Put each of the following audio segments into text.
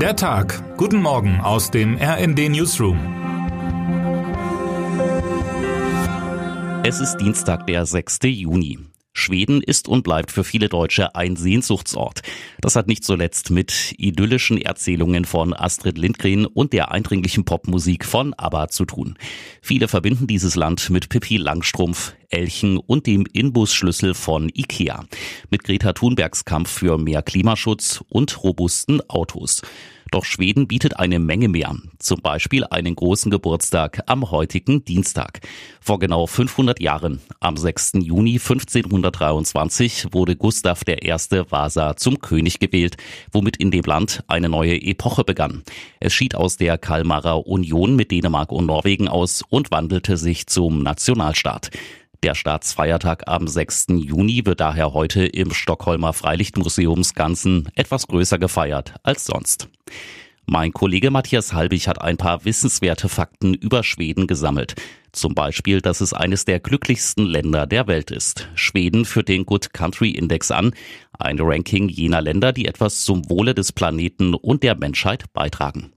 Der Tag. Guten Morgen aus dem RND Newsroom. Es ist Dienstag, der 6. Juni. Schweden ist und bleibt für viele Deutsche ein Sehnsuchtsort. Das hat nicht zuletzt mit idyllischen Erzählungen von Astrid Lindgren und der eindringlichen Popmusik von ABBA zu tun. Viele verbinden dieses Land mit Pippi Langstrumpf, Elchen und dem Inbusschlüssel von Ikea. Mit Greta Thunbergs Kampf für mehr Klimaschutz und robusten Autos. Doch Schweden bietet eine Menge mehr. Zum Beispiel einen großen Geburtstag am heutigen Dienstag. Vor genau 500 Jahren, am 6. Juni 1523, wurde Gustav I. Vasa zum König gewählt, womit in dem Land eine neue Epoche begann. Es schied aus der Kalmarer Union mit Dänemark und Norwegen aus und wandelte sich zum Nationalstaat. Der Staatsfeiertag am 6. Juni wird daher heute im Stockholmer Freilichtmuseumsganzen etwas größer gefeiert als sonst. Mein Kollege Matthias Halbig hat ein paar wissenswerte Fakten über Schweden gesammelt. Zum Beispiel, dass es eines der glücklichsten Länder der Welt ist. Schweden führt den Good Country Index an, ein Ranking jener Länder, die etwas zum Wohle des Planeten und der Menschheit beitragen.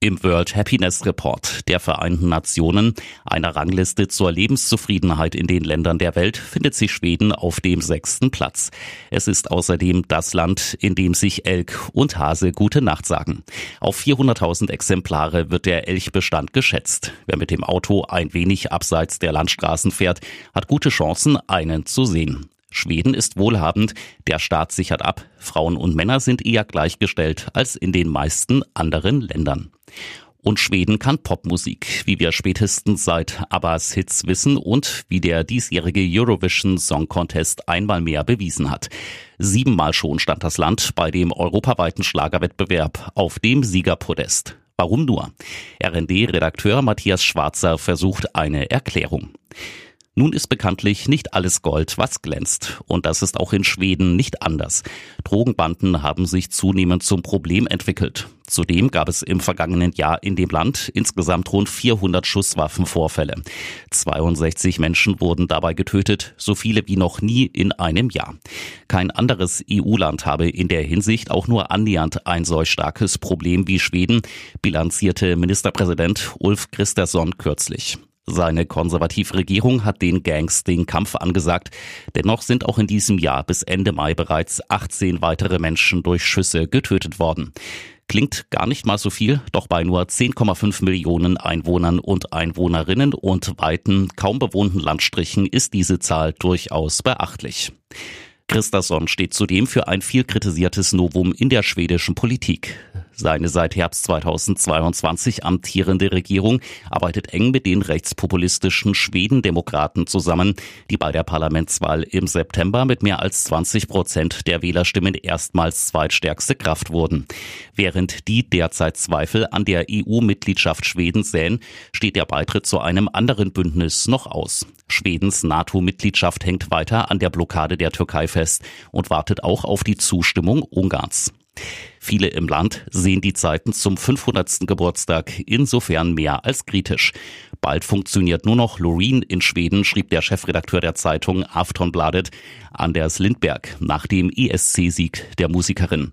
Im World Happiness Report der Vereinten Nationen, einer Rangliste zur Lebenszufriedenheit in den Ländern der Welt, findet sich Schweden auf dem sechsten Platz. Es ist außerdem das Land, in dem sich Elk und Hase gute Nacht sagen. Auf 400.000 Exemplare wird der Elchbestand geschätzt. Wer mit dem Auto ein wenig abseits der Landstraßen fährt, hat gute Chancen, einen zu sehen. Schweden ist wohlhabend, der Staat sichert ab, Frauen und Männer sind eher gleichgestellt als in den meisten anderen Ländern. Und Schweden kann Popmusik, wie wir spätestens seit Abbas Hits wissen und wie der diesjährige Eurovision Song Contest einmal mehr bewiesen hat. Siebenmal schon stand das Land bei dem europaweiten Schlagerwettbewerb auf dem Siegerpodest. Warum nur? RND-Redakteur Matthias Schwarzer versucht eine Erklärung. Nun ist bekanntlich nicht alles Gold, was glänzt. Und das ist auch in Schweden nicht anders. Drogenbanden haben sich zunehmend zum Problem entwickelt. Zudem gab es im vergangenen Jahr in dem Land insgesamt rund 400 Schusswaffenvorfälle. 62 Menschen wurden dabei getötet, so viele wie noch nie in einem Jahr. Kein anderes EU-Land habe in der Hinsicht auch nur annähernd ein solch starkes Problem wie Schweden, bilanzierte Ministerpräsident Ulf Christersson kürzlich. Seine konservative Regierung hat den Gangs den Kampf angesagt. Dennoch sind auch in diesem Jahr bis Ende Mai bereits 18 weitere Menschen durch Schüsse getötet worden. Klingt gar nicht mal so viel, doch bei nur 10,5 Millionen Einwohnern und Einwohnerinnen und weiten, kaum bewohnten Landstrichen ist diese Zahl durchaus beachtlich. Christasson steht zudem für ein viel kritisiertes Novum in der schwedischen Politik. Seine seit Herbst 2022 amtierende Regierung arbeitet eng mit den rechtspopulistischen Schwedendemokraten zusammen, die bei der Parlamentswahl im September mit mehr als 20 Prozent der Wählerstimmen erstmals zweitstärkste Kraft wurden. Während die derzeit Zweifel an der EU-Mitgliedschaft Schwedens säen, steht der Beitritt zu einem anderen Bündnis noch aus. Schwedens NATO-Mitgliedschaft hängt weiter an der Blockade der Türkei fest und wartet auch auf die Zustimmung Ungarns. Viele im Land sehen die Zeiten zum 500. Geburtstag insofern mehr als kritisch. Bald funktioniert nur noch Loreen in Schweden, schrieb der Chefredakteur der Zeitung Aftonbladet Anders Lindberg nach dem ESC-Sieg der Musikerin.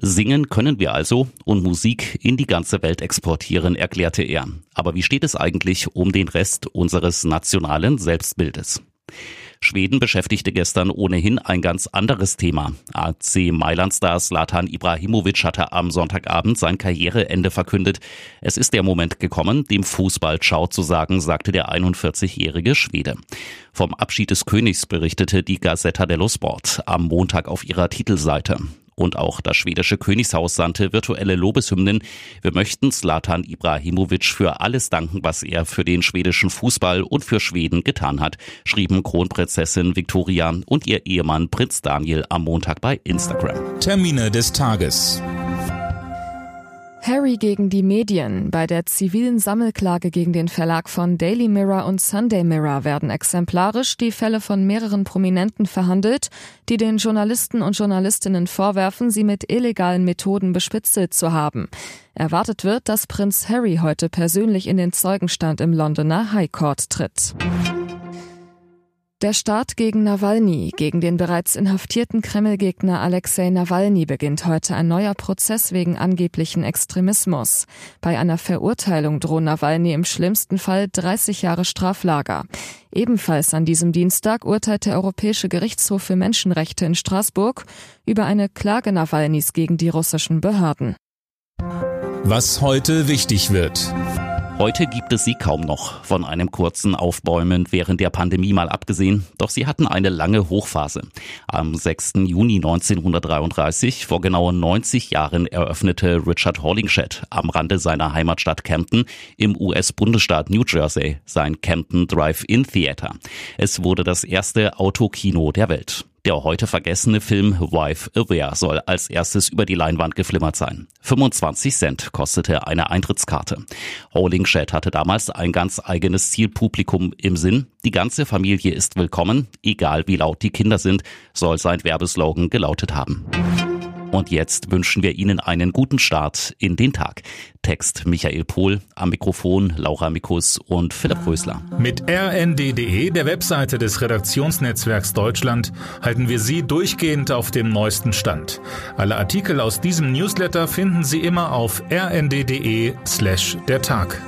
Singen können wir also und Musik in die ganze Welt exportieren, erklärte er. Aber wie steht es eigentlich um den Rest unseres nationalen Selbstbildes? Schweden beschäftigte gestern ohnehin ein ganz anderes Thema. AC Mailand-Star Slatan Ibrahimovic hatte am Sonntagabend sein Karriereende verkündet. Es ist der Moment gekommen, dem Fußball Ciao zu sagen, sagte der 41-jährige Schwede. Vom Abschied des Königs berichtete die Gazzetta dello Sport am Montag auf ihrer Titelseite. Und auch das schwedische Königshaus sandte virtuelle Lobeshymnen. Wir möchten Zlatan Ibrahimovic für alles danken, was er für den schwedischen Fußball und für Schweden getan hat, schrieben Kronprinzessin Victoria und ihr Ehemann Prinz Daniel am Montag bei Instagram. Termine des Tages. Harry gegen die Medien. Bei der zivilen Sammelklage gegen den Verlag von Daily Mirror und Sunday Mirror werden exemplarisch die Fälle von mehreren Prominenten verhandelt, die den Journalisten und Journalistinnen vorwerfen, sie mit illegalen Methoden bespitzelt zu haben. Erwartet wird, dass Prinz Harry heute persönlich in den Zeugenstand im Londoner High Court tritt. Der Start gegen Nawalny, gegen den bereits inhaftierten Kreml-Gegner Alexei Nawalny beginnt heute ein neuer Prozess wegen angeblichen Extremismus. Bei einer Verurteilung drohen Nawalny im schlimmsten Fall 30 Jahre Straflager. Ebenfalls an diesem Dienstag urteilt der Europäische Gerichtshof für Menschenrechte in Straßburg über eine Klage Nawalnys gegen die russischen Behörden. Was heute wichtig wird. Heute gibt es sie kaum noch, von einem kurzen Aufbäumen während der Pandemie mal abgesehen, doch sie hatten eine lange Hochphase. Am 6. Juni 1933, vor genau 90 Jahren, eröffnete Richard Hollingshed am Rande seiner Heimatstadt Camden im US-Bundesstaat New Jersey sein Camden Drive-In Theater. Es wurde das erste Autokino der Welt. Der heute vergessene Film Wife Aware soll als erstes über die Leinwand geflimmert sein. 25 Cent kostete eine Eintrittskarte. Hollingshed hatte damals ein ganz eigenes Zielpublikum im Sinn. Die ganze Familie ist willkommen, egal wie laut die Kinder sind, soll sein Werbeslogan gelautet haben. Und jetzt wünschen wir Ihnen einen guten Start in den Tag. Text Michael Pohl, am Mikrofon Laura Mikus und Philipp Rösler. Mit rnd.de, der Webseite des Redaktionsnetzwerks Deutschland, halten wir Sie durchgehend auf dem neuesten Stand. Alle Artikel aus diesem Newsletter finden Sie immer auf rnd.de slash der Tag.